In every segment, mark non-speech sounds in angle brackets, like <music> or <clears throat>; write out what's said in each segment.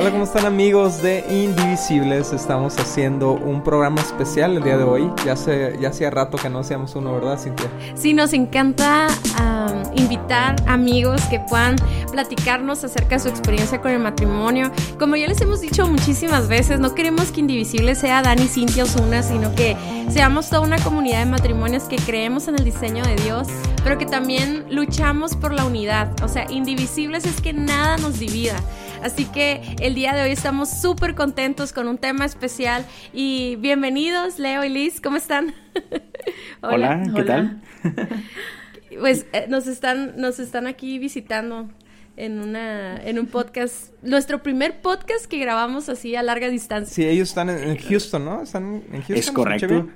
Hola, ¿cómo están amigos de Indivisibles? Estamos haciendo un programa especial el día de hoy. Ya, hace, ya hacía rato que no hacíamos uno, ¿verdad, Cintia? Sí, nos encanta um, invitar amigos que puedan platicarnos acerca de su experiencia con el matrimonio. Como ya les hemos dicho muchísimas veces, no queremos que Indivisibles sea Dani, Cintia, Osuna, sino que seamos toda una comunidad de matrimonios que creemos en el diseño de Dios, pero que también luchamos por la unidad. O sea, Indivisibles es que nada nos divida. Así que el día de hoy estamos súper contentos con un tema especial y bienvenidos Leo y Liz, ¿cómo están? <laughs> Hola, ¿qué tal? <laughs> pues eh, nos están nos están aquí visitando en, una, en un podcast, nuestro primer podcast que grabamos así a larga distancia. Sí, ellos están en, Houston, ¿no? Están en Houston. Es correcto.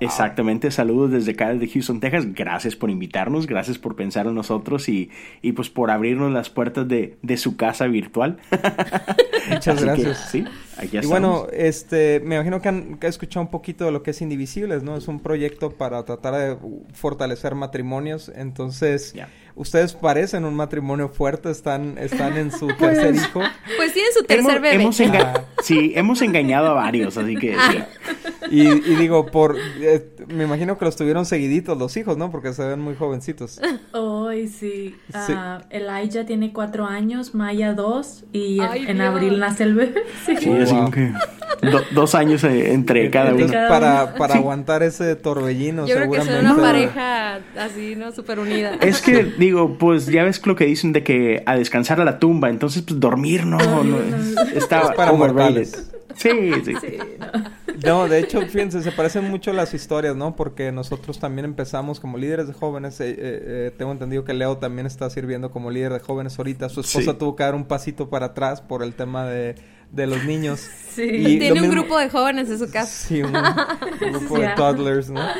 Exactamente. Saludos desde acá, de Houston, Texas. Gracias por invitarnos, gracias por pensar en nosotros y, y pues por abrirnos las puertas de, de su casa virtual. <laughs> Muchas gracias. sí, aquí Y bueno, este, me imagino que han, escuchado un poquito de lo que es Indivisibles, ¿no? Es un proyecto para tratar de fortalecer matrimonios. Entonces, ustedes parecen un matrimonio fuerte, están, están en su <laughs> tercer hijo. <laughs> Pues tienen su tercer bebé. Hemos <laughs> sí, hemos engañado a varios, así que... Ah. Y, digo, por... Eh, me imagino que los tuvieron seguiditos los hijos, ¿no? Porque se ven muy jovencitos. Ay, sí. sí. Uh, Elijah tiene cuatro años, Maya dos, y en abril nace el bebé. <laughs> Sí, así que... dos años eh, entre cada uno. Para, para aguantar ese torbellino, Yo creo que son una pareja así, ¿no? Súper unida. <laughs> Es que digo, pues ya ves lo que dicen de que a descansar a la tumba, entonces pues dormir no, no, estaba para mortales. Sí, sí. no. de hecho, fíjense, se parecen mucho las historias, ¿no? Porque nosotros también empezamos como líderes de jóvenes. Eh, eh, eh, tengo entendido que Leo también está sirviendo como líder de jóvenes ahorita. Su esposa tuvo que dar un pasito para atrás por el tema de de los niños. Sí. Tiene un grupo de jóvenes en su casa. Sí, un, <laughs> grupo de toddlers, ¿no? <laughs>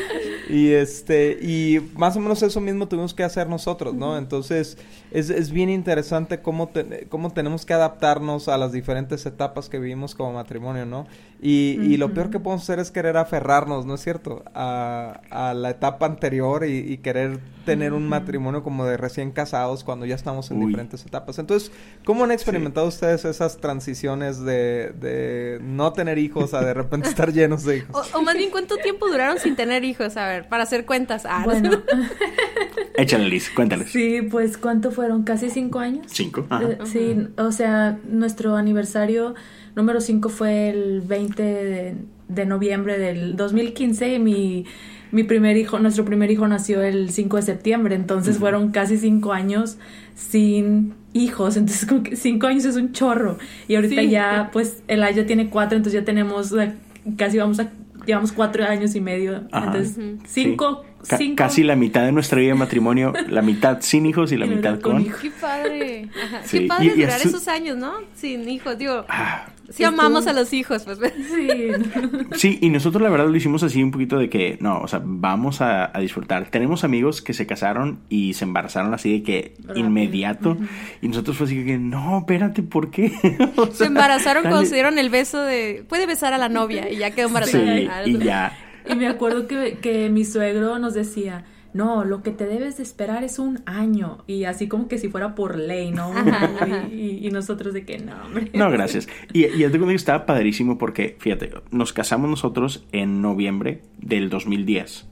Y este, y más o menos eso mismo tuvimos que hacer nosotros, ¿no? Entonces, es, es bien interesante cómo, cómo tenemos que adaptarnos a las diferentes etapas que vivimos como matrimonio, ¿no? Y, y lo peor que podemos hacer es querer aferrarnos, ¿no es cierto? A, a la etapa anterior y, querer tener un matrimonio como de recién casados cuando ya estamos en diferentes etapas. Entonces, ¿cómo han experimentado ustedes esas transiciones de, de, no tener hijos a de repente estar llenos de hijos? O, más bien, ¿cuánto tiempo duraron sin tener hijos? A ver, para hacer cuentas. Ah, bueno. <laughs> Échale, Liz, cuéntales. Sí, pues, ¿cuánto fueron? ¿Casi cinco años? Cinco. Eh, sí, o sea, nuestro aniversario número cinco fue el 20 de, de noviembre del 2015 y mi mi primer hijo, nuestro primer hijo nació el 5 de septiembre, entonces fueron casi cinco años sin hijos, <laughs> entonces como que cinco años es un chorro. Y ahorita ya, pues, el ya tiene cuatro, entonces ya tenemos, casi vamos a, llevamos cuatro años y medio, entonces cinco... cinco... casi la mitad de nuestra vida de matrimonio, la mitad sin hijos y la mitad con. Qué padre. Qué padre durar esos años, ¿no? Sin hijos, digo. Ah, Sí amamos a los hijos, pues. <laughs> Sí. sí, y nosotros la verdad lo hicimos así un poquito de que, no, o sea, vamos a, disfrutar. Tenemos amigos que se casaron y se embarazaron así de que inmediato. Y nosotros fue así que, no, espérate, ¿por qué? <laughs> se embarazaron cuando se dieron el beso de, puede besar a la novia y ya quedó embarazada. Sí, y ya. Y me acuerdo que, que mi suegro nos decía, no, lo que te debes de esperar es un año. Y así como que si fuera por ley, ¿no? y, nosotros de que no, hombre. No, gracias. Y, y el estaba padrísimo porque, fíjate, nos casamos nosotros en noviembre del 2010.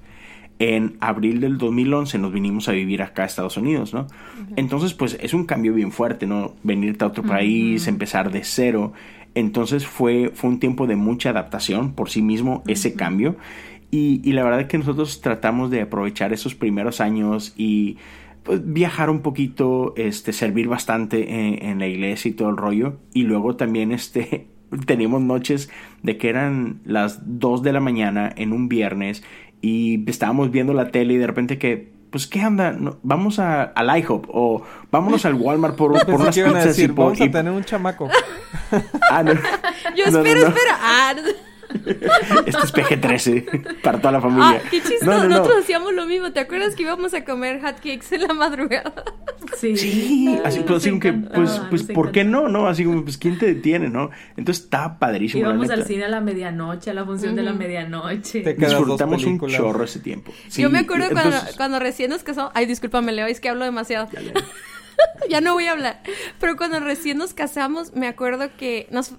En abril del 2011 nos vinimos a vivir acá a Estados Unidos, ¿no? Entonces, pues es un cambio bien fuerte, ¿no? Venirte a otro país, empezar de cero. Entonces fue, fue un tiempo de mucha adaptación por sí mismo, ese cambio. Y, la verdad es que nosotros tratamos de aprovechar esos primeros años y pues, viajar un poquito, este, servir bastante en, la iglesia y todo el rollo. Y luego también este, <laughs> teníamos noches de que eran las 2 de la mañana en un viernes y estábamos viendo la tele y de repente que pues qué anda, vamos a, al IHOP o vámonos al Walmart por, por unas pizzas decir, y vamos a tener un chamaco. <laughs> ah, no. <laughs> Yo espero, espero. Ah, <laughs> este es PG-13 para toda la familia. Ah, qué chistoso. Nosotros hacíamos lo mismo. ¿Te acuerdas que íbamos a comer hotcakes en la madrugada? <laughs> Sí. Sí, así, pues, así que, pues, pues ¿por qué no? ¿No? Así como, pues, ¿quién te detiene, no? Entonces está padrísimo. Íbamos al cine a la medianoche, a la función de la medianoche. Disfrutamos un chorro ese tiempo. Yo me acuerdo cuando, cuando recién nos casamos. Ay, discúlpame, Leo, es que hablo demasiado. <laughs> ya no voy a hablar. Pero cuando recién nos casamos, me acuerdo que nos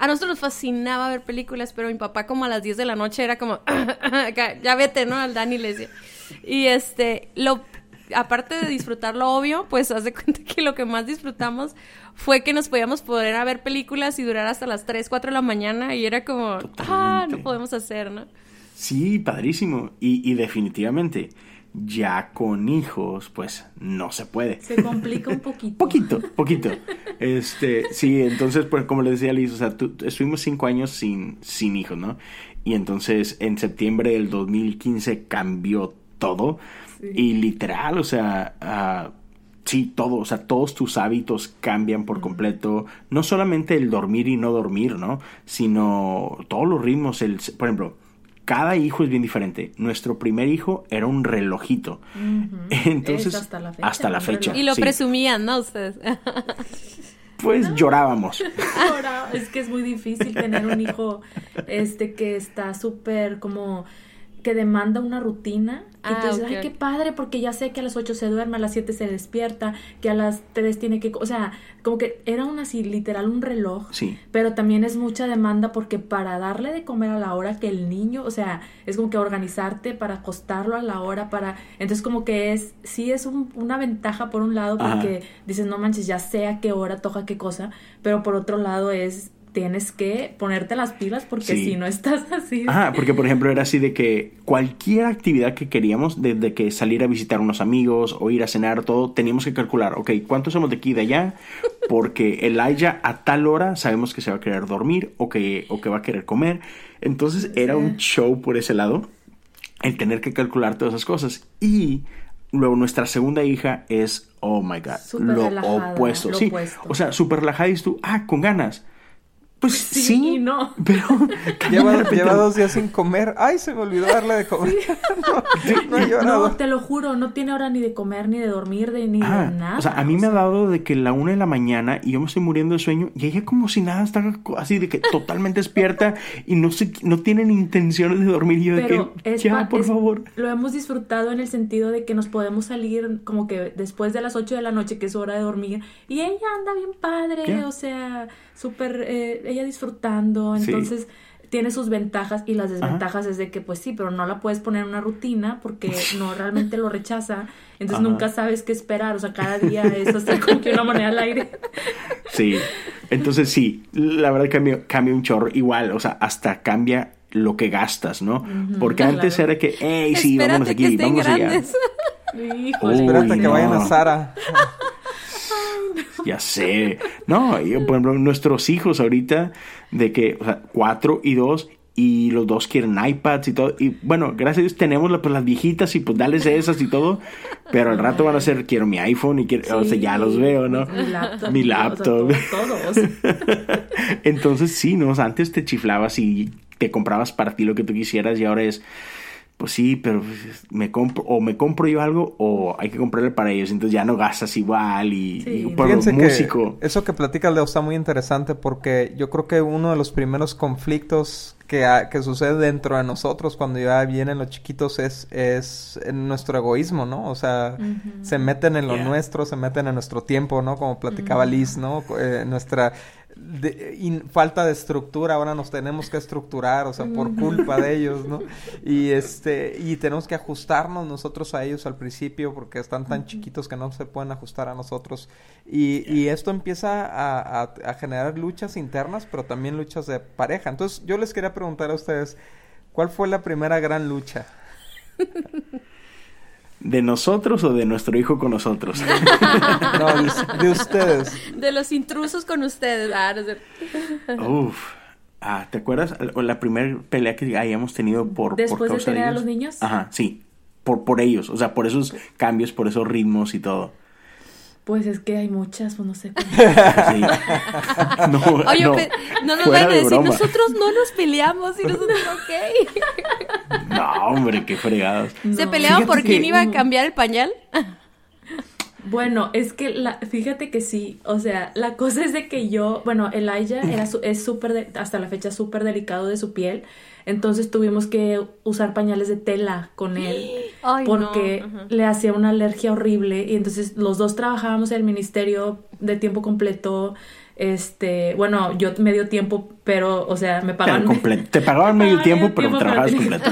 a nosotros nos fascinaba ver películas, pero mi papá como a las 10 de la noche era como, <coughs> ya vete, ¿no? Al Dani le decía. Y este, lo, aparte de disfrutar lo obvio, pues haz de cuenta que lo que más disfrutamos fue que nos podíamos poner a ver películas y durar hasta las 3, 4 de la mañana y era como, ah, no podemos hacer, ¿no? Sí, padrísimo. Y, y definitivamente, ya con hijos, pues no se puede. Se complica un <laughs> poquito. poquito, poquito. Este, sí, entonces, pues como le decía Liz, o sea, estuvimos cinco años sin, sin hijos, ¿no? Y entonces en septiembre del 2015 cambió todo. Y literal, o sea, uh, sí, todo, o sea, todos tus hábitos cambian por completo. No solamente el dormir y no dormir, ¿no? Sino todos los ritmos, el, por ejemplo, cada hijo es bien diferente. Nuestro primer hijo era un relojito. <laughs> Entonces, hasta la fecha. Y lo presumían, ¿no? Ustedes. <laughs> pues llorábamos. <laughs> es que es muy difícil tener un hijo este que está súper como que demanda una rutina. Ah, entonces, ay, qué padre, porque ya sé que a las 8 se duerme, a las 7 se despierta, que a las 3 tiene que... O sea, como que era un así, literal, un reloj. Sí. Pero también es mucha demanda porque para darle de comer a la hora que el niño, o sea, es como que organizarte para acostarlo a la hora, para... Entonces como que es, sí es una ventaja por un lado porque dices, no manches, ya sé a qué hora toca qué cosa, pero por otro lado es tienes que ponerte las pilas porque si no estás así. Ah, porque por ejemplo era así de que cualquier actividad que queríamos, desde que salir a visitar unos amigos o ir a cenar, todo, teníamos que calcular, ok, ¿cuántos somos de aquí y de allá? Porque Elijah a tal hora sabemos que se va a querer dormir o que, o que va a querer comer. Entonces era un show por ese lado, el tener que calcular todas esas cosas. Y luego nuestra segunda hija es, oh my god, lo opuesto. sí, o sea, súper relajada y tú, ah, con ganas pues sí, no. <laughs> pero lleva, dos días sin comer. Ay, se me olvidó darle de comer. <laughs> no, te lo juro, no tiene hora ni de comer, ni de dormir, de, ni de ah, nada. O sea, a mí me ha dado de que la una de la mañana y yo me estoy muriendo de sueño y ella como si nada está así de que totalmente <laughs> despierta y no se, no tienen intenciones de dormir. Y yo de que, ya, por favor. Lo hemos disfrutado en el sentido de que nos podemos salir como que después de las 8 de la noche, que es hora de dormir, y ella anda bien padre, o sea, súper... Eh, ella disfrutando, entonces tiene sus ventajas y las desventajas es de que pues sí, pero no la puedes poner en una rutina porque <laughs> no realmente lo rechaza, entonces nunca sabes qué esperar, o sea, cada día es hacer como que una moneda al aire. <laughs> Sí, entonces sí, la verdad cambia, cambia un chorro, igual, o sea, hasta cambia lo que gastas, ¿no? Porque antes era que, hey, sí, vámonos aquí, vamos allá. Espérate que <laughs> vayan a Sara. Ya sé. No, por ejemplo, nuestros hijos ahorita, de que, o sea, cuatro y dos, y los dos quieren iPads y todo. Y bueno, gracias a Dios tenemos pues, las viejitas y pues dales esas y todo. Pero al rato van a ser, quiero mi iPhone y quiero, o sea, ya los veo, ¿no? Mi laptop. Mi laptop. todos. <laughs> Entonces sí, ¿no? antes te chiflabas y te comprabas para ti lo que tú quisieras y ahora es pues sí, pero me compro, o me compro yo algo o hay que comprarle para ellos, entonces ya no gastas igual y, sí. músico. eso que platica Leo está muy interesante porque yo creo que uno de los primeros conflictos que, que sucede dentro de nosotros cuando ya vienen los chiquitos es, es nuestro egoísmo, ¿no? O sea, se meten en lo nuestro, se meten en nuestro tiempo, ¿no? Como platicaba Liz, ¿no? Eh, nuestra de, falta de estructura, ahora nos tenemos que estructurar, o sea, por culpa de ellos, ¿no? <laughs> Y este, y tenemos que ajustarnos nosotros a ellos al principio porque están tan chiquitos que no se pueden ajustar a nosotros. Y, y esto empieza a, a, generar luchas internas, pero también luchas de pareja. Entonces, yo les quería preguntar a ustedes, ¿cuál fue la primera gran lucha? <laughs> ¿De nosotros o de nuestro hijo con nosotros? <laughs> no, de, ustedes. De los intrusos con ustedes. Ah, Uf. Ah, ¿te acuerdas la primera pelea que hayamos tenido por Después de tener a los niños? Ajá, sí. Por, por ellos, o sea, por esos cambios, por esos ritmos y todo. Pues es que hay muchas, pues no sé. Sí. <laughs> no, Oye, no, no nos van a decir, nosotros no nos peleamos y nosotros, ok. no, hombre, qué fregados. ¿Se peleaban por quién iba a cambiar el pañal? Bueno, es que la, fíjate que sí, o sea, la <laughs> cosa es de que yo, bueno, Elijah era es súper, hasta la fecha súper delicado de su piel, entonces tuvimos que usar pañales de tela con él <gasps> porque le hacía una alergia horrible y entonces los dos trabajábamos en el ministerio de tiempo completo este, bueno, yo medio tiempo, pero, o sea, me pagaban. <laughs> Te pagaban medio tiempo, pero trabajabas completo.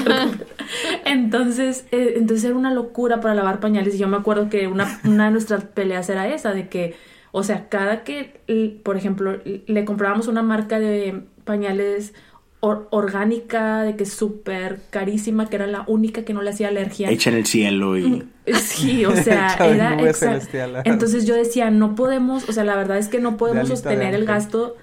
<laughs> entonces, eh, entonces era una locura para lavar pañales. Y yo me acuerdo que una, una de nuestras peleas era esa, de que, o sea, cada que, por ejemplo, le comprábamos una marca de pañales orgánica, de que es súper carísima, que era la única que no le hacía alergia. Hecha en el cielo y... Mm, sí, o <laughs> sea, era... Entonces yo decía, no podemos, o sea, la verdad es que no podemos sostener el gasto,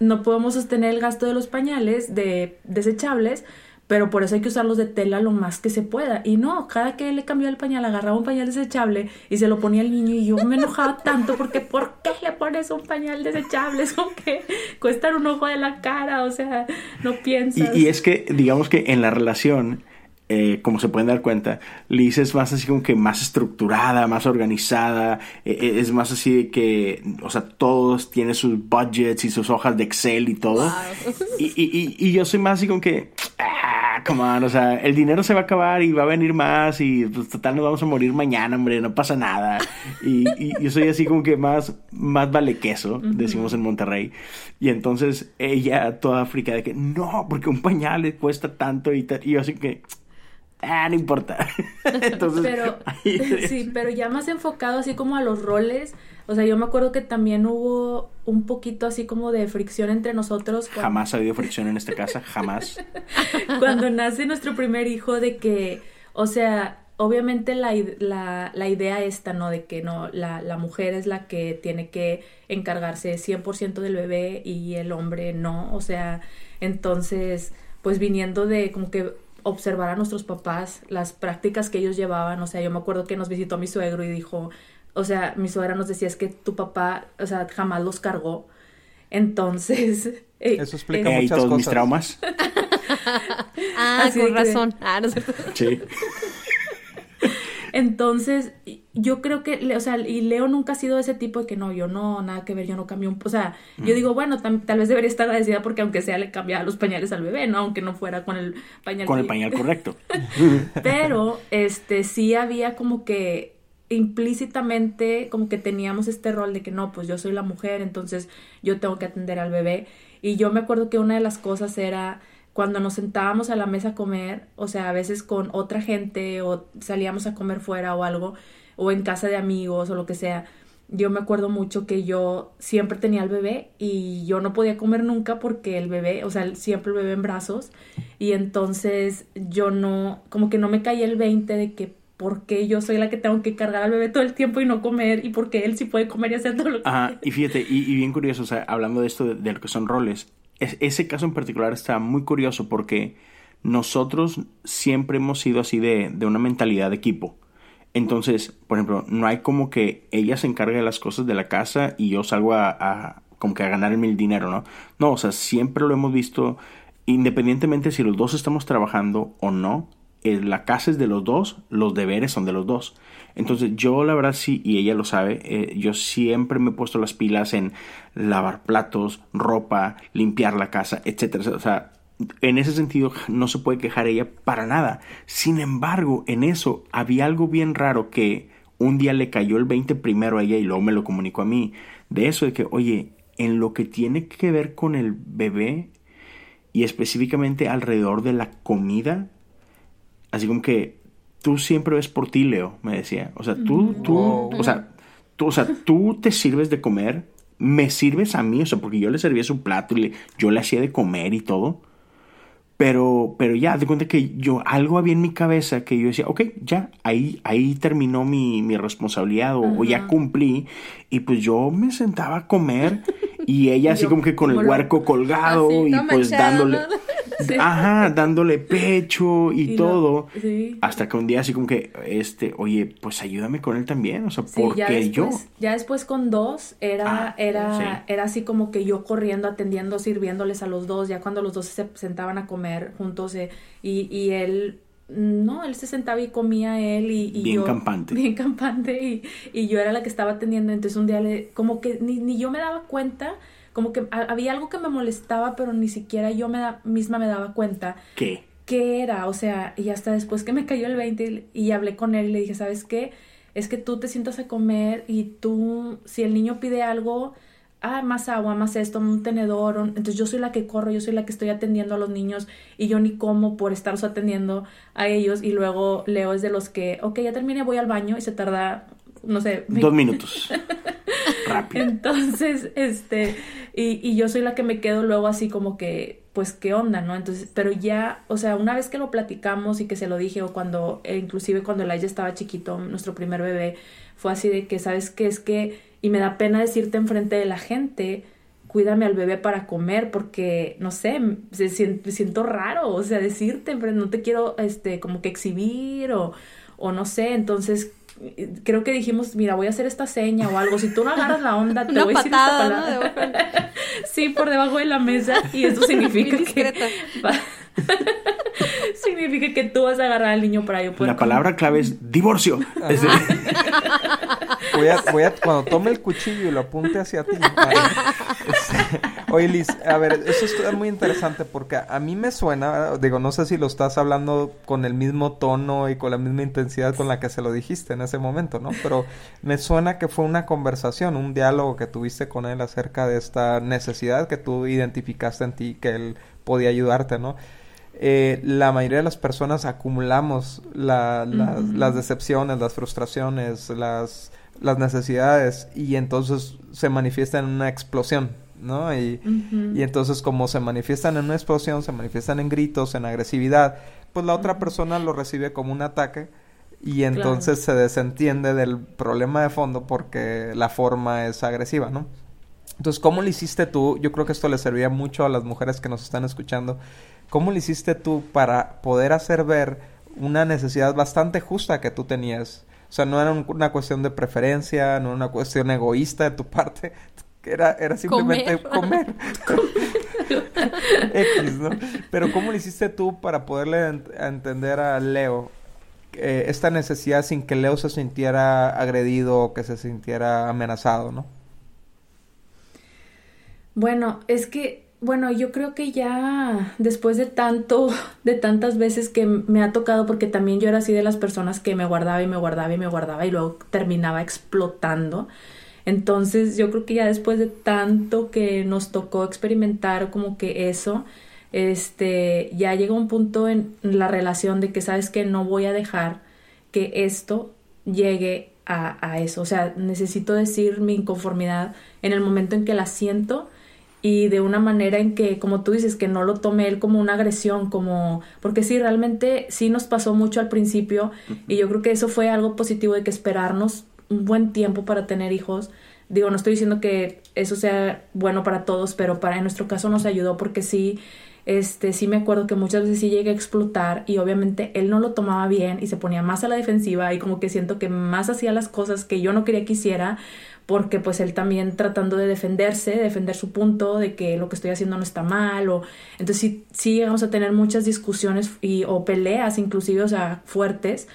no podemos sostener el gasto de los pañales de desechables pero por eso hay que usarlos de tela lo más que se pueda. Y no, cada que le cambió el pañal, agarraba un pañal desechable y se lo ponía al niño y yo me enojaba tanto porque ¿por qué le pones un pañal desechable? Eso que cuestan un ojo de la cara, o sea, no piensas. Y, y es que, digamos que en la relación eh, como se pueden dar cuenta, Liz es más así como que más estructurada, más organizada, eh, eh, es más así de que, o sea, todos tienen sus budgets y sus hojas de Excel y todo. Y, y, y, yo soy más así como que, ah, come on, o sea, el dinero se va a acabar y va a venir más y pues total nos vamos a morir mañana, hombre, no pasa nada. Y, yo soy así como que más, más vale queso, decimos en Monterrey. Y entonces ella, toda África, de que no, porque un pañal le cuesta tanto y, y yo así que ah, no importa. <laughs> Entonces, pero, <laughs> sí, pero ya más enfocado así como a los roles. O sea, yo me acuerdo que también hubo un poquito así como de fricción entre nosotros. Jamás ha habido fricción en esta casa, jamás. <laughs> cuando nace nuestro primer hijo, de que, o sea, obviamente la, la, la, idea esta, ¿no? De que no, la, la mujer es la que tiene que encargarse 100% del bebé y el hombre no. O sea, entonces, pues viniendo de como que observar a nuestros papás, las prácticas que ellos llevaban. O sea, yo me acuerdo que nos visitó mi suegro y dijo, o sea, mi suegra nos decía es que tu papá, o sea, jamás los cargó. Entonces... <laughs> Eh, Eso explica eh, muchas todos mis traumas. <laughs> ah, con razón. Ah, no sé. Sí. Entonces, yo creo que, o sea, y Leo nunca ha sido ese tipo de que no, yo no, nada que ver, yo no cambio un... O sea, yo digo, bueno, tal vez debería estar agradecida porque aunque sea le cambiaba los pañales al bebé, ¿no? Aunque no fuera con el pañal. Con el pañal correcto. <laughs> Pero, este, sí había como que implícitamente como que teníamos este rol de que no, pues yo soy la mujer, entonces yo tengo que atender al bebé. Y yo me acuerdo que una de las cosas era cuando nos sentábamos a la mesa a comer, o sea, a veces con otra gente o salíamos a comer fuera o algo, o en casa de amigos o lo que sea, yo me acuerdo mucho que yo siempre tenía el bebé y yo no podía comer nunca porque el bebé, o sea, siempre el bebé en brazos y entonces yo no, como que no me caía el 20 de que por qué yo soy la que tengo que cargar al bebé todo el tiempo y no comer y por qué él sí puede comer y hacer todo lo que Ajá, y fíjate, y, bien curioso, o sea, hablando de esto de, lo que son roles, ese caso en particular está muy curioso porque nosotros siempre hemos sido así de, de una mentalidad de equipo. Entonces, por ejemplo, no hay como que ella se encargue de las cosas de la casa y yo salgo a, como que a ganarme el dinero, ¿no? No, o sea, siempre lo hemos visto, independientemente si los dos estamos trabajando o no, eh, la casa es de los dos, los deberes son de los dos. Entonces yo la verdad sí, y ella lo sabe, eh, yo siempre me he puesto las pilas en lavar platos, ropa, limpiar la casa, etcétera. O sea, en ese sentido no se puede quejar ella para nada. Sin embargo, en eso había algo bien raro que un día le cayó el 20 primero a ella y luego me lo comunicó a mí. De eso de que, oye, en lo que tiene que ver con el bebé y específicamente alrededor de la comida, así como que tú siempre ves por ti, Leo, me decía. O sea, tú, tú, o sea, tú, o sea, tú te sirves de comer, me sirves a mí, o sea, porque yo le servía su plato y le, yo le hacía de comer y todo. Pero, pero ya, de cuenta que yo, algo había en mi cabeza que yo decía, ok, ya, ahí, ahí terminó mi, mi responsabilidad o, ya cumplí. Y pues yo me sentaba a comer y ella <laughs> así como que con el huerco colgado y pues dándole, <laughs> ajá, dándole pecho y, todo. Hasta que un día así como que, este, oye, pues ayúdame con él también, o sea, porque yo. Ya después con dos era, ah, era, era así como que yo corriendo, atendiendo, sirviéndoles a los dos, ya cuando los dos se sentaban a comer juntos eh, y, y él no, él se sentaba y comía él y, y Bien yo... campante. <laughs> Bien campante y, y yo era la que estaba atendiendo. Entonces un día le, como que ni, ni yo me daba cuenta, como que ha- había algo que me molestaba, pero ni siquiera yo me da- misma me daba cuenta ¿Qué? qué era. O sea, y hasta después que me cayó el 20 y hablé con él y le dije, ¿sabes qué? Es que tú te sientas a comer y tú, si el niño pide algo, ah, más agua, más esto, un tenedor, entonces yo soy la que corro, yo soy la que estoy atendiendo a los niños y yo ni como por estarlos atendiendo a ellos y luego Leo es de los que, ok, ya terminé, voy al baño y se tarda, no sé, Dos minutos. <laughs> Rápido. entonces, <laughs> este, y, y yo soy la que me quedo luego así como que, pues, ¿qué onda, no? Entonces, pero ya, o sea, una vez que lo platicamos y que se lo dije, o cuando, e inclusive cuando Elijah estaba chiquito, nuestro primer bebé, fue así de que, ¿sabes qué? Es que, y me da pena decirte enfrente de la gente, cuídame al bebé para comer, porque, no sé, se siento raro, o sea, decirte, no te quiero, este, como que exhibir, o, o no sé, entonces creo que dijimos, mira, voy a hacer esta seña o algo. Si tú no agarras la onda, te Una voy a decir patada, esta palabra. <laughs> Sí, por debajo de la mesa. Y eso significa que. va- <laughs> significa que tú vas a agarrar al niño para yo poder. La palabra clave es divorcio. Es de- <laughs> Voy a, voy a, cuando tome el cuchillo y lo apunte hacia ti. <laughs> Este, oye, Liz, a ver, eso está muy interesante porque a mí me suena, digo, no sé si lo estás hablando con el mismo tono y con la misma intensidad con la que se lo dijiste en ese momento, ¿no? Pero me suena que fue una conversación, un diálogo que tuviste con él acerca de esta necesidad que tú identificaste en ti, que él podía ayudarte, ¿no? Eh, la mayoría de las personas acumulamos la- las- decepciones, las frustraciones, las, las necesidades y entonces se manifiesta en una explosión, ¿no? Y, y entonces como se manifiestan en una explosión, se manifiestan en gritos, en agresividad, pues la otra persona lo recibe como un ataque y entonces se desentiende del problema de fondo porque la forma es agresiva, ¿no? Entonces, ¿cómo lo hiciste tú? Yo creo que esto le serviría mucho a las mujeres que nos están escuchando. ¿Cómo lo hiciste tú para poder hacer ver una necesidad bastante justa que tú tenías? O sea, no era un- una cuestión de preferencia, no era una cuestión egoísta de tu parte, que <laughs> era, era simplemente comer. <laughs> X, ¿no? Pero ¿cómo lo hiciste tú para poderle ent- entender a Leo eh, esta necesidad sin que Leo se sintiera agredido o que se sintiera amenazado, ¿no? Bueno, es que, bueno, yo creo que ya después de tanto, de tantas veces que me ha tocado, porque también yo era así de las personas que me guardaba y me guardaba y me guardaba y luego terminaba explotando. Entonces, yo creo que ya después de tanto que nos tocó experimentar como que eso, este, ya llega un punto en la relación de que sabes que no voy a dejar que esto llegue a, a eso. O sea, necesito decir mi inconformidad en el momento en que la siento y de una manera en que, como tú dices, que no lo tome él como una agresión, como, porque sí, realmente sí nos pasó mucho al principio y yo creo que eso fue algo positivo de que esperarnos un buen tiempo para tener hijos. Digo, no estoy diciendo que eso sea bueno para todos, pero para en nuestro caso nos ayudó porque sí, este, sí me acuerdo que muchas veces sí llegué a explotar y obviamente él no lo tomaba bien y se ponía más a la defensiva y como que siento que más hacía las cosas que yo no quería que hiciera porque pues él también tratando de defenderse, defender su punto de que lo que estoy haciendo no está mal o entonces sí, sí llegamos a tener muchas discusiones y, o peleas inclusive, o sea, fuertes.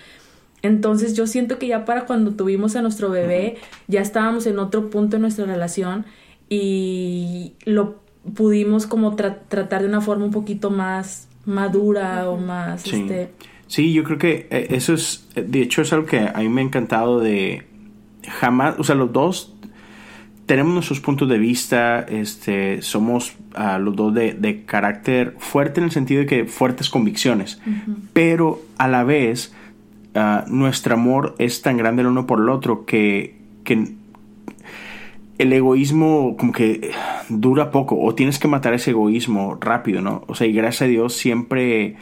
Entonces yo siento que ya para cuando tuvimos a nuestro bebé ya estábamos en otro punto en nuestra relación y lo pudimos como tra- tratar de una forma un poquito más madura o más Sí. este Sí, yo creo que eh, eso es, de hecho es algo que a mí me ha encantado de jamás, o sea, los dos tenemos nuestros puntos de vista, este, somos ah, los dos de, de carácter fuerte en el sentido de que fuertes convicciones, pero a la vez ah, nuestro amor es tan grande el uno por el otro que, que el egoísmo como que dura poco o tienes que matar ese egoísmo rápido, ¿no? O sea, y gracias a Dios siempre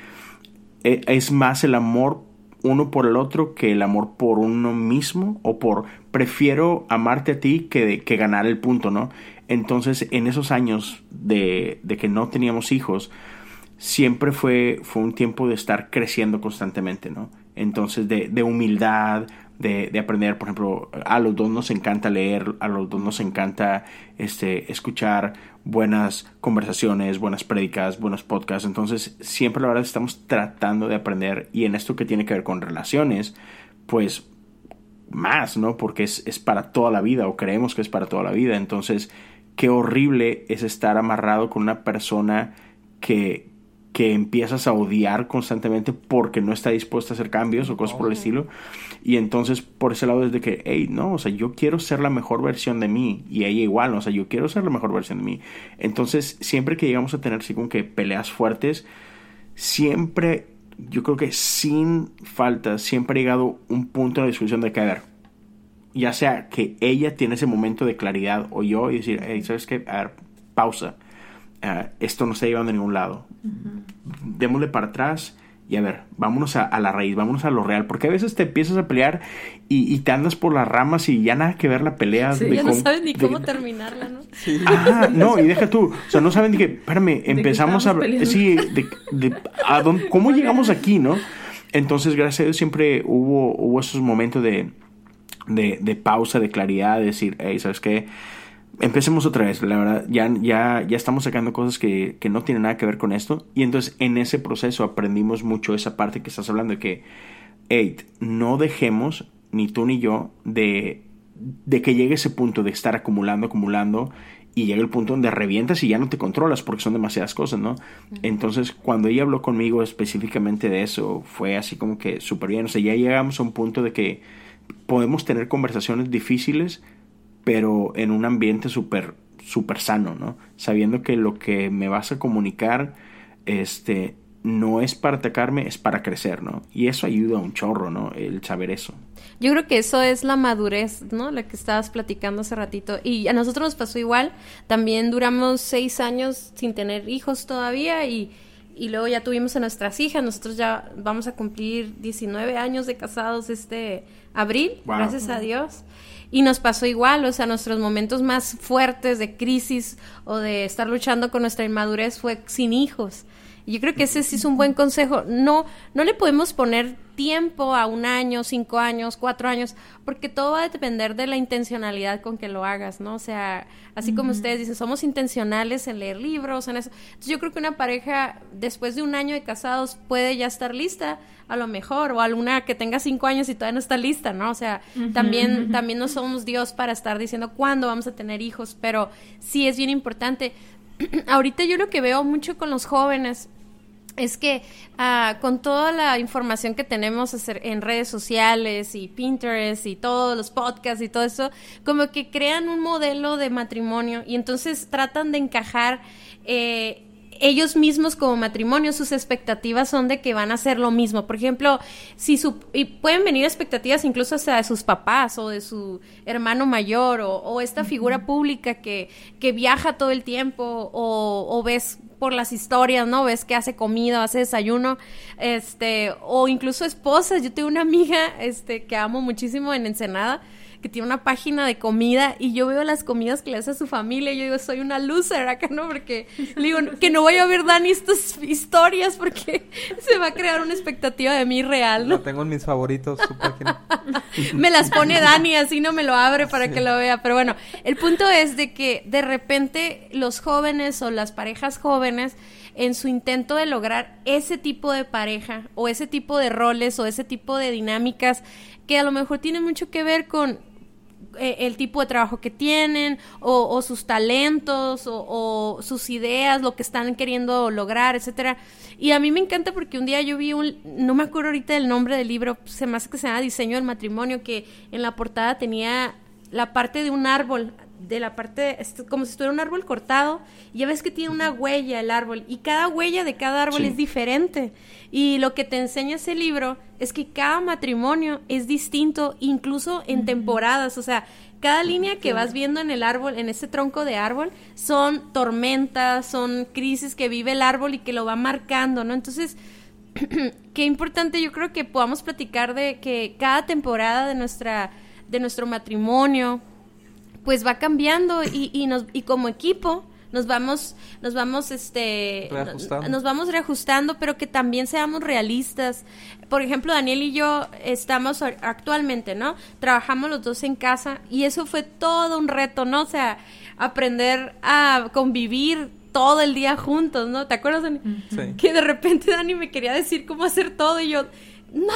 e- es más el amor uno por el otro que el amor por uno mismo o por prefiero amarte a ti que, que ganar el punto, ¿no? Entonces, en esos años de, de que no teníamos hijos, siempre fue, fue un tiempo de estar creciendo constantemente, ¿no? Entonces, de, de humildad, de, de, aprender, por ejemplo, a los dos nos encanta leer, a los dos nos encanta este, escuchar buenas conversaciones, buenas prédicas, buenos podcasts, entonces siempre la verdad estamos tratando de aprender y en esto que tiene que ver con relaciones, pues más, ¿no? Porque es, es para toda la vida o creemos que es para toda la vida, entonces qué horrible es estar amarrado con una persona que, que empiezas a odiar constantemente porque no está dispuesta a hacer cambios o cosas por el estilo. Y entonces por ese lado es de que, hey, no, o sea, yo quiero ser la mejor versión de mí y ella igual, o sea, yo quiero ser la mejor versión de mí. Entonces siempre que llegamos a tener así como que peleas fuertes, siempre, yo creo que sin falta, siempre ha llegado un punto en la discusión de que, a ver, ya sea que ella tiene ese momento de claridad o yo y decir, hey, ¿sabes qué? A ver, pausa. Uh, esto no está llevando a ningún lado. Démosle para atrás y a ver, vámonos a, a, la raíz, vámonos a lo real. Porque a veces te empiezas a pelear y, y, te andas por las ramas y ya nada que ver la pelea. Sí, ya no sabes ni cómo terminarla, ¿no? Sí. Ajá, no, y deja tú. O sea, no saben ni que, espérame, empezamos a hablar. Sí, de, de, a dónde, ¿cómo llegamos aquí, no? Entonces, gracias a Dios, siempre hubo, hubo esos momentos de, de, de pausa, de claridad, de decir, hey, ¿sabes qué? Empecemos otra vez, la verdad, ya, ya, ya estamos sacando cosas que, que, no tienen nada que ver con esto. Y entonces en ese proceso aprendimos mucho esa parte que estás hablando de que, hey, no dejemos, ni tú ni yo, de, de que llegue ese punto de estar acumulando, acumulando, y llega el punto donde revientas y ya no te controlas porque son demasiadas cosas, ¿no? Entonces, cuando ella habló conmigo específicamente de eso, fue así como que súper bien. O sea, ya llegamos a un punto de que podemos tener conversaciones difíciles, pero en un ambiente súper súper sano, ¿no? Sabiendo que lo que me vas a comunicar este no es para atacarme, es para crecer, ¿no? Y eso ayuda un chorro, ¿no? El saber eso. Yo creo que eso es la madurez, ¿no? La que estabas platicando hace ratito. Y a nosotros nos pasó igual. También duramos seis años sin tener hijos todavía y, y luego ya tuvimos a nuestras hijas. Nosotros ya vamos a cumplir 19 años de casados este abril, wow. gracias a Dios. Y nos pasó igual, o sea, nuestros momentos más fuertes de crisis o de estar luchando con nuestra inmadurez fue sin hijos. Y yo creo que ese sí es un buen consejo. No, no le podemos poner tiempo a un año, cinco años, cuatro años, porque todo va a depender de la intencionalidad con que lo hagas, ¿no? O sea, así como ustedes dicen, somos intencionales en leer libros, en eso. Entonces yo creo que una pareja después de un año de casados puede ya estar lista, a lo mejor, o alguna que tenga cinco años y todavía no está lista, ¿no? O sea, también, también no somos Dios para estar diciendo cuándo vamos a tener hijos, pero sí es bien importante. <clears throat> Ahorita yo lo que veo mucho con los jóvenes es que uh, con toda la información que tenemos en redes sociales y Pinterest y todos los podcasts y todo eso, como que crean un modelo de matrimonio y entonces tratan de encajar eh, ellos mismos como matrimonio, sus expectativas son de que van a hacer lo mismo. Por ejemplo, si su, y pueden venir expectativas incluso hasta de sus papás o de su hermano mayor o, o esta figura pública que, que viaja todo el tiempo o, o ves por las historias, ¿no? Ves que hace comida, hace desayuno, este, o incluso esposas. Yo tengo una amiga, este, que amo muchísimo en Ensenada, que tiene una página de comida y yo veo las comidas que le hace a su familia y yo digo, soy una loser acá, ¿no? Porque le digo, que no voy a ver Dani estas historias porque <laughs> se va a crear una expectativa de mí real, ¿no? Lo tengo en mis favoritos, su página. <laughs> me las pone Dani, así no me lo abre para sí. que lo vea. Pero bueno, el punto es de que de repente los jóvenes o las parejas jóvenes en su intento de lograr ese tipo de pareja o ese tipo de roles o ese tipo de dinámicas que a lo mejor tienen mucho que ver con eh, el tipo de trabajo que tienen o, o sus talentos o, o, sus ideas, lo que están queriendo lograr, etcétera. Y a mí me encanta porque un día yo vi un, no me acuerdo ahorita del nombre del libro, se me hace que se llama Diseño del Matrimonio, que en la portada tenía la parte de un árbol de la parte, como si estuviera un árbol cortado, y ya ves que tiene una huella el árbol, y cada huella de cada árbol sí. es diferente. Y lo que te enseña ese libro es que cada matrimonio es distinto, incluso en temporadas, o sea, cada línea que vas viendo en el árbol, en ese tronco de árbol, son tormentas, son crisis que vive el árbol y que lo va marcando, ¿no? Entonces, <clears throat> qué importante yo creo que podamos platicar de que cada temporada de nuestra de nuestro matrimonio, pues va cambiando y, y, nos, y como equipo nos vamos, nos vamos, este, Reajustando. nos vamos reajustando, pero que también seamos realistas. Por ejemplo, Daniel y yo estamos actualmente, ¿no? Trabajamos los dos en casa y eso fue todo un reto, ¿no? O sea, aprender a convivir todo el día juntos, ¿no? ¿Te acuerdas, Dani? Sí. Que de repente Dani me quería decir cómo hacer todo y yo, no,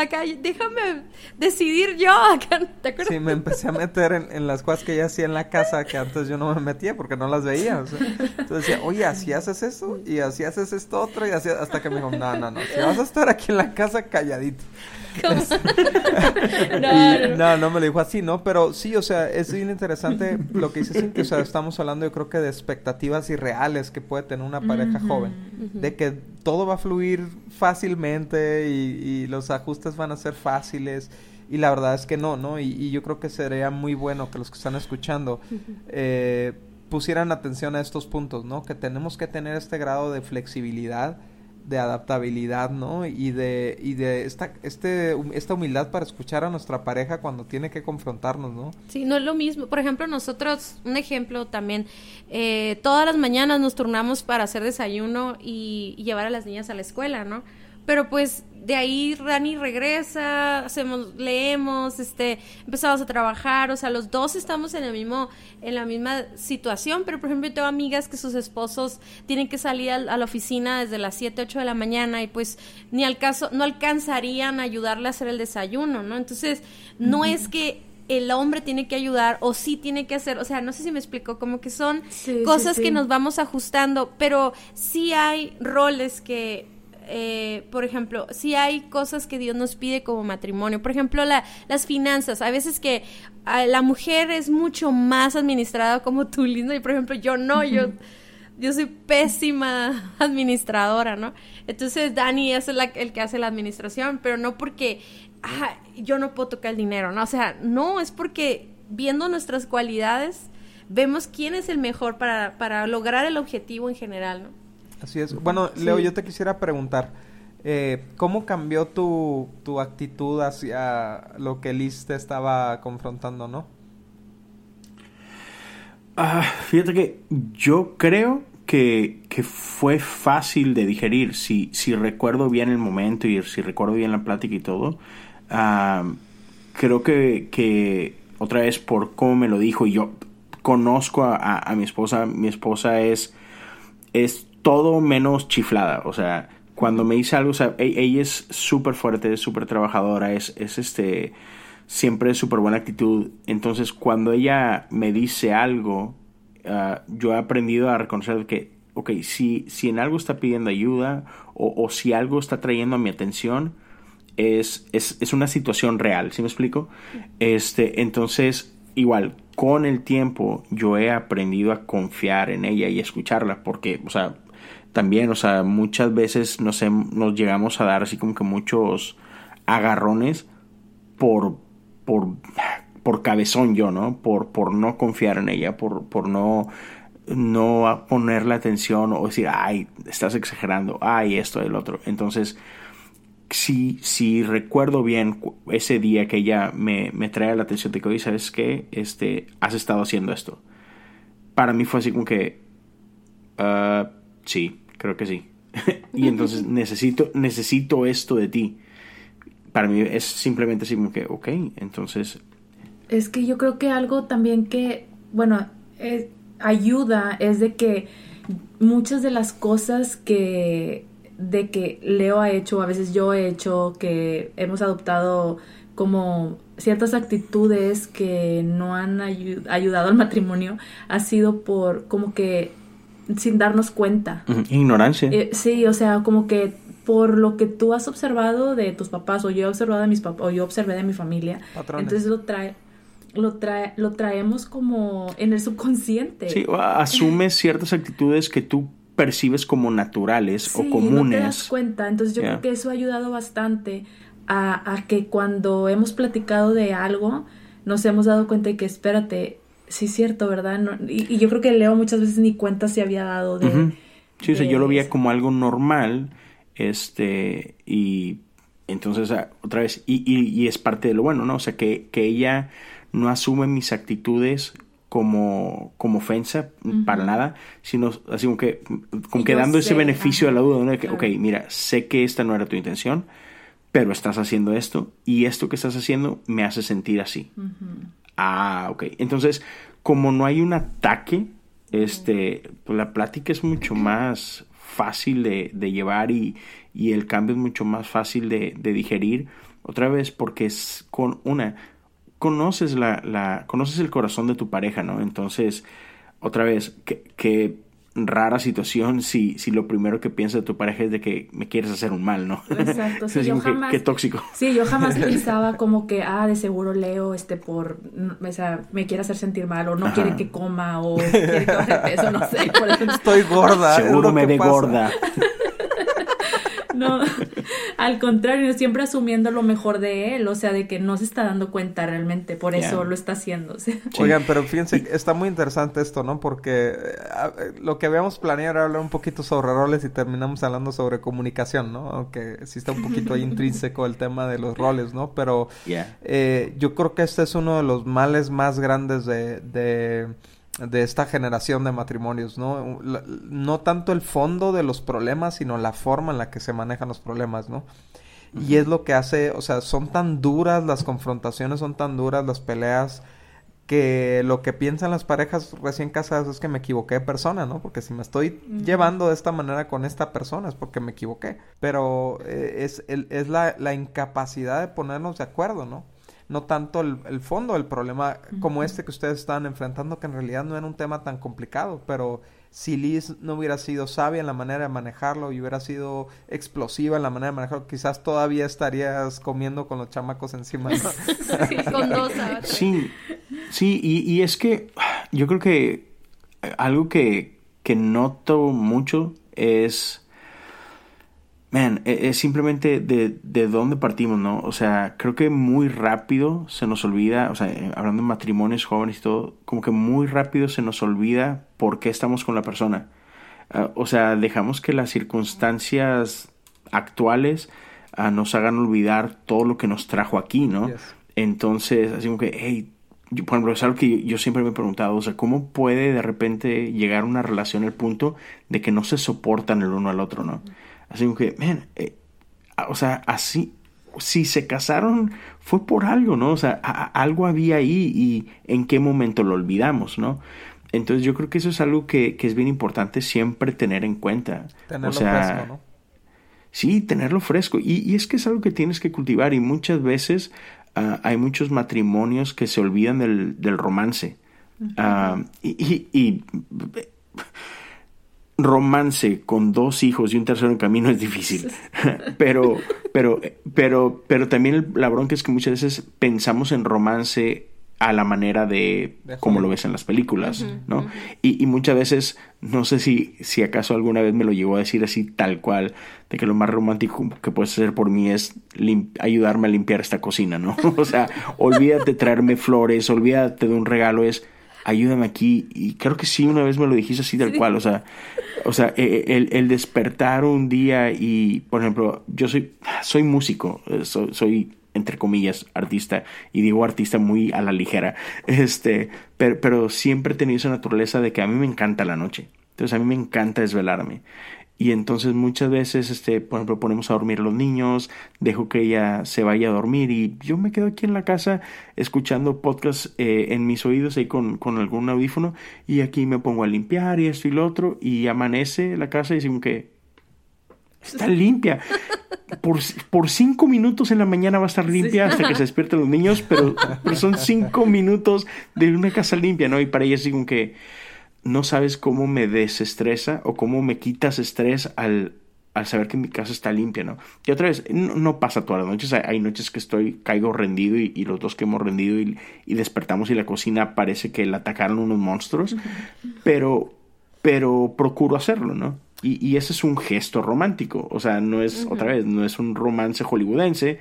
acá déjame decidir yo, acá, ¿te acuerdas? Sí, me empecé a meter en, en las cosas que ella hacía en la casa que antes yo no me metía porque no las veía. Entonces decía, oye, así haces eso y así haces esto otro y así hasta que me dijo, no, no, no, si vas a estar aquí en la casa calladito. <laughs> No, no. no, no me lo dijo así, ¿no? Pero sí, o sea, es bien interesante lo que dice Cintia. O sea, estamos hablando yo creo que de expectativas irreales que puede tener una pareja joven. De que todo va a fluir fácilmente y, y los ajustes van a ser fáciles. Y la verdad es que no, ¿no? Y, y yo creo que sería muy bueno que los que están escuchando eh, pusieran atención a estos puntos, ¿no? Que tenemos que tener este grado de flexibilidad, de adaptabilidad, ¿no? Y de, y de esta, este, esta humildad para escuchar a nuestra pareja cuando tiene que confrontarnos, ¿no? Sí, no es lo mismo. Por ejemplo, nosotros, un ejemplo también, eh, todas las mañanas nos turnamos para hacer desayuno y, y llevar a las niñas a la escuela, ¿no? Pero pues de ahí Rani regresa, hacemos, leemos, este, empezamos a trabajar, o sea, los dos estamos en el mismo, en la misma situación, pero por ejemplo yo tengo amigas que sus esposos tienen que salir al- a, la oficina desde las 7, 8 de la mañana y pues ni al caso, no alcanzarían a ayudarle a hacer el desayuno, ¿no? Entonces, no es que el hombre tiene que ayudar o sí tiene que hacer, o sea, no sé si me explicó, como que son Sí, sí, cosas sí. que nos vamos ajustando, pero sí hay roles que, eh, por ejemplo, sí hay cosas que Dios nos pide como matrimonio. Por ejemplo, la, las finanzas. A veces que la mujer es mucho más administrada como tú, lindo, y por ejemplo, yo no, yo... Yo soy pésima administradora, ¿no? Entonces Dani es la- el que hace la administración, pero no porque ah, yo no puedo tocar el dinero, ¿no? O sea, no, es porque viendo nuestras cualidades, vemos quién es el mejor para, para lograr el objetivo en general, ¿no? Así es. Bueno, Leo, Sí. yo te quisiera preguntar, eh, ¿cómo cambió tu, tu actitud hacia lo que Liz te estaba confrontando, no? Ah, fíjate que yo creo que, que fue fácil de digerir. Si, si recuerdo bien el momento y si recuerdo bien la plática y todo, ah, creo que, que otra vez por cómo me lo dijo, y yo conozco a, a- a mi esposa, mi esposa es, es todo menos chiflada. O sea, cuando me dice algo, o sea, e- ella es súper fuerte, es súper trabajadora, es, es este, siempre súper buena actitud. Entonces, cuando ella me dice algo, ah, yo he aprendido a reconocer que, ok, si, si en algo está pidiendo ayuda o, o si algo está trayendo a mi atención, es, es, es una situación real, ¿sí me explico? Este, entonces, igual, con el tiempo yo he aprendido a confiar en ella y escucharla, porque, o sea, también, o sea, muchas veces nos, nos llegamos a dar así como que muchos agarrones por, por, por cabezón yo, ¿no? Por, por no confiar en ella, por, por no, no ponerle atención o decir, ay, estás exagerando, ay, esto, el otro. Entonces, si, si recuerdo bien ese día que ella me, me trae la atención que, oye, ¿sabes qué? Este, has estado haciendo esto. Para mí fue así como que, ah, sí, creo que sí. <laughs> y entonces <laughs> necesito, necesito esto de ti. Para mí es simplemente así como que, ok, entonces, Es que yo creo que algo también que, bueno, eh, ayuda es de que muchas de las cosas que de que Leo ha hecho, a veces yo he hecho, que hemos adoptado como ciertas actitudes que no han ayu- ayudado al matrimonio, ha sido por como que sin darnos cuenta. ignorancia. Eh, sí, o sea, como que por lo que tú has observado de tus papás o yo he observado de mis papás o yo observé de mi familia, Patrones. entonces lo trae lo trae lo traemos como en el subconsciente. Sí, o a- asumes ciertas actitudes que tú percibes como naturales Sí, o no te das comunes. cuenta. Entonces yo creo que eso ha ayudado bastante a, a que cuando hemos platicado de algo nos hemos dado cuenta de que espérate, sí es cierto, ¿verdad? No- y, y yo creo que Leo muchas veces ni cuenta se había dado de... Sí, o sea, de yo lo veía como algo normal, este, y entonces ah, otra vez, y, y, y es parte de lo bueno, ¿no? O sea, que, que ella no asume mis actitudes como, como ofensa, para nada, sino así como que, como que dando ese beneficio a la duda, ¿no? que, ok, mira, sé que esta no era tu intención, pero estás haciendo esto y esto que estás haciendo me hace sentir así. Ah, ok. Entonces, como no hay un ataque, este, pues la plática es mucho más fácil de, llevar y, y, el cambio es mucho más fácil de, digerir. Otra vez, porque es con una, conoces la, la, conoces el corazón de tu pareja, ¿no? Entonces, otra vez, qué, rara situación si, si lo primero que piensa de tu pareja es de que me quieres hacer un mal, ¿no? Exacto, <laughs> sí, yo jamás, qué, tóxico. Sí, yo jamás <laughs> pensaba como que, ah, de seguro Leo, este, por, o sea, me quiere hacer sentir mal, o no quiere que coma, o quiere que baje peso, no sé. Por <laughs> ejemplo. Estoy gorda. Seguro me ve gorda. No, al contrario, siempre asumiendo lo mejor de él, o sea, de que no se está dando cuenta realmente, por eso lo está haciendo. Oigan, pero fíjense, está muy interesante esto, ¿no? Porque eh, lo que habíamos planeado era hablar un poquito sobre roles y terminamos hablando sobre comunicación, ¿no? Aunque sí está un poquito ahí intrínseco el tema de los roles, ¿no? Pero eh, yo creo que este es uno de los males más grandes de de esta generación de matrimonios, ¿no? no tanto el fondo de los problemas, sino la forma en la que se manejan los problemas, ¿no? Y es lo que hace, o sea, son tan duras las confrontaciones, son tan duras las peleas, que lo que piensan las parejas recién casadas es que me equivoqué de persona, ¿no? Porque si me estoy llevando de esta manera con esta persona es porque me equivoqué. Pero eh, es, es la, la incapacidad de ponernos de acuerdo, ¿no? No tanto el, fondo del problema como este que ustedes estaban enfrentando, que en realidad no era un tema tan complicado, pero si Liz no hubiera sido sabia en la manera de manejarlo y hubiera sido explosiva en la manera de manejarlo, quizás todavía estarías comiendo con los chamacos encima. <laughs> sí, con dos Sí, sí, y, es que yo creo que algo que, que noto mucho es Man, e, es simplemente de, de dónde partimos, ¿no? O sea, creo que muy rápido se nos olvida, o sea, eh, hablando de matrimonios jóvenes y todo, como que muy rápido se nos olvida por qué estamos con la persona. Ah, o sea, dejamos que las circunstancias actuales ah, nos hagan olvidar todo lo que nos trajo aquí, ¿no? Entonces, así como que, hey, por ejemplo, es algo que yo siempre me he preguntado, o sea, ¿cómo puede de repente llegar una relación al punto de que no se soportan el uno al otro, ¿no? Así que, man, eh, o sea, así, si se casaron fue por algo, ¿no? O sea, algo había ahí y en qué momento lo olvidamos, ¿no? Entonces yo creo que eso es algo que, que es bien importante siempre tener en cuenta. Tenerlo o sea, fresco, ¿no? Sí, tenerlo fresco. Y, y, es que es algo que tienes que cultivar y muchas veces uh, hay muchos matrimonios que se olvidan del, del romance. Uh, y, y romance con dos hijos y un tercero en camino es difícil. <laughs> pero, pero, pero, pero también la bronca es que muchas veces pensamos en romance a la manera de, como lo ves en las películas, ¿no? y, y, muchas veces, no sé si, si acaso alguna vez me lo llegó a decir así tal cual, de que lo más romántico que puedes hacer por mí es ayudarme a limpiar esta cocina, ¿no? <laughs> o sea, olvídate de traerme flores, olvídate de un regalo, es ayúdame aquí. Y creo que sí, una vez me lo dijiste así tal cual. O sea, o sea e, e, el, el, despertar un día y, por ejemplo, yo soy, soy músico, eh, soy, soy, entre comillas, artista. Y digo artista muy a la ligera. Este, pero, pero siempre he tenido esa naturaleza de que a mí me encanta la noche. Entonces a mí me encanta desvelarme. Y entonces muchas veces, este, por ejemplo, ponemos a dormir a los niños, dejo que ella se vaya a dormir y yo me quedo aquí en la casa escuchando podcast eh, en mis oídos ahí con, con, algún audífono y aquí me pongo a limpiar y esto y lo otro y amanece la casa y decimos que está limpia. Por, por, cinco minutos en la mañana va a estar limpia hasta que se despierten los niños, pero, pero son cinco minutos de una casa limpia, ¿no? Y para ella es como que no sabes cómo me desestresa o cómo me quitas estrés al, al saber que mi casa está limpia, ¿no? Y otra vez, no, pasa todas las noches, hay, noches que estoy, caigo rendido y, los dos que hemos rendido y, despertamos y la cocina parece que la atacaron unos monstruos, pero, pero procuro hacerlo, ¿no? Y, y ese es un gesto romántico, o sea, no es, otra vez, no es un romance hollywoodense,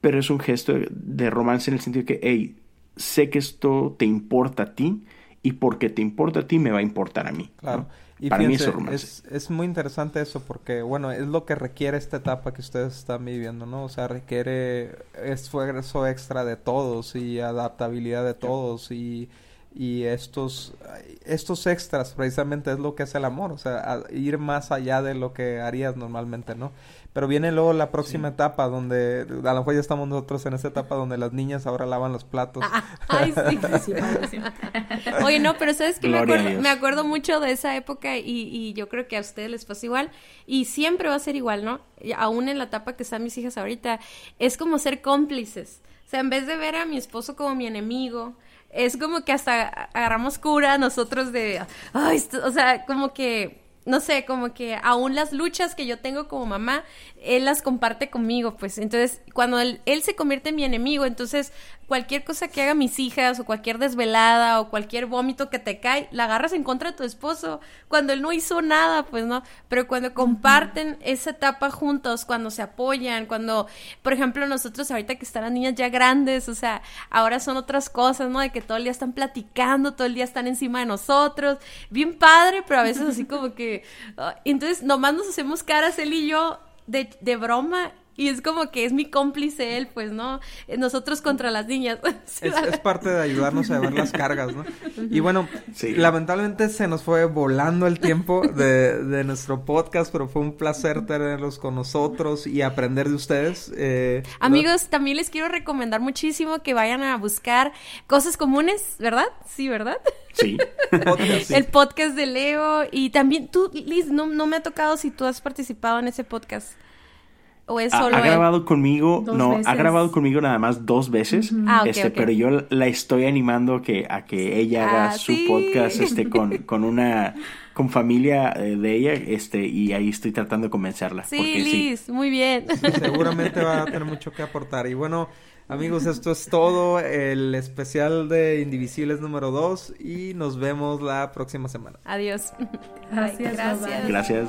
pero es un gesto de romance en el sentido de que, hey, sé que esto te importa a ti, y porque te importa a ti, me va a importar a mí. Claro. Y Para mí eso es, es muy interesante eso porque, bueno, es lo que requiere esta etapa que ustedes están viviendo, ¿no? O sea, requiere esfuerzo extra de todos y adaptabilidad de todos y y estos estos extras precisamente es lo que es el amor, o sea, ir más allá de lo que harías normalmente, ¿no? Pero viene luego la próxima etapa donde, a lo mejor ya estamos nosotros en esa etapa donde las niñas ahora lavan los platos. Ah, ay, sí. Oye, no, pero sabes que me acuerdo, me acuerdo, mucho de esa época y, y, yo creo que a ustedes les pasa igual y siempre va a ser igual, ¿no? aún en la etapa que están mis hijas ahorita, es como ser cómplices. O sea, en vez de ver a mi esposo como mi enemigo, es como que hasta agarramos cura nosotros de, ay, o sea, como que no sé, como que aún las luchas que yo tengo como mamá, él las comparte conmigo, pues. Entonces, cuando él, se convierte en mi enemigo, entonces cualquier cosa que haga mis hijas o cualquier desvelada o cualquier vómito que te cae, la agarras en contra de tu esposo cuando él no hizo nada, pues, ¿no? Pero cuando comparten esa etapa juntos, cuando se apoyan, cuando, por ejemplo, nosotros ahorita que están las niñas ya grandes, o sea, ahora son otras cosas, ¿no? De que todo el día están platicando, todo el día están encima de nosotros, bien padre, pero a veces así como que... Ah, entonces, nomás nos hacemos caras él y yo de, de broma y es como que es mi cómplice él, pues, ¿no? Nosotros contra las niñas. <laughs> es, parte de ayudarnos a ver las cargas, ¿no? Y bueno, lamentablemente se nos fue volando el tiempo de, de, nuestro podcast, pero fue un placer tenerlos con nosotros y aprender de ustedes. Eh, Amigos, también les quiero recomendar muchísimo que vayan a buscar cosas comunes, ¿verdad? Sí, ¿verdad? Sí. <laughs> El podcast de Leo. Y también tú, Liz, no, no me ha tocado si tú has participado en ese podcast. ¿O es solo ha, grabado conmigo, no, ha grabado conmigo nada más dos veces, ah, este, pero yo la estoy animando que, a que ella haga ah, su podcast este, con, <laughs> con una con familia eh, de ella, este, y ahí estoy tratando de convencerla. Sí, Liz, muy bien. Seguramente va a tener mucho que aportar. Y bueno, amigos, esto es todo, el especial de Indivisibles número 2 y nos vemos la próxima semana. Adiós. Gracias. Gracias.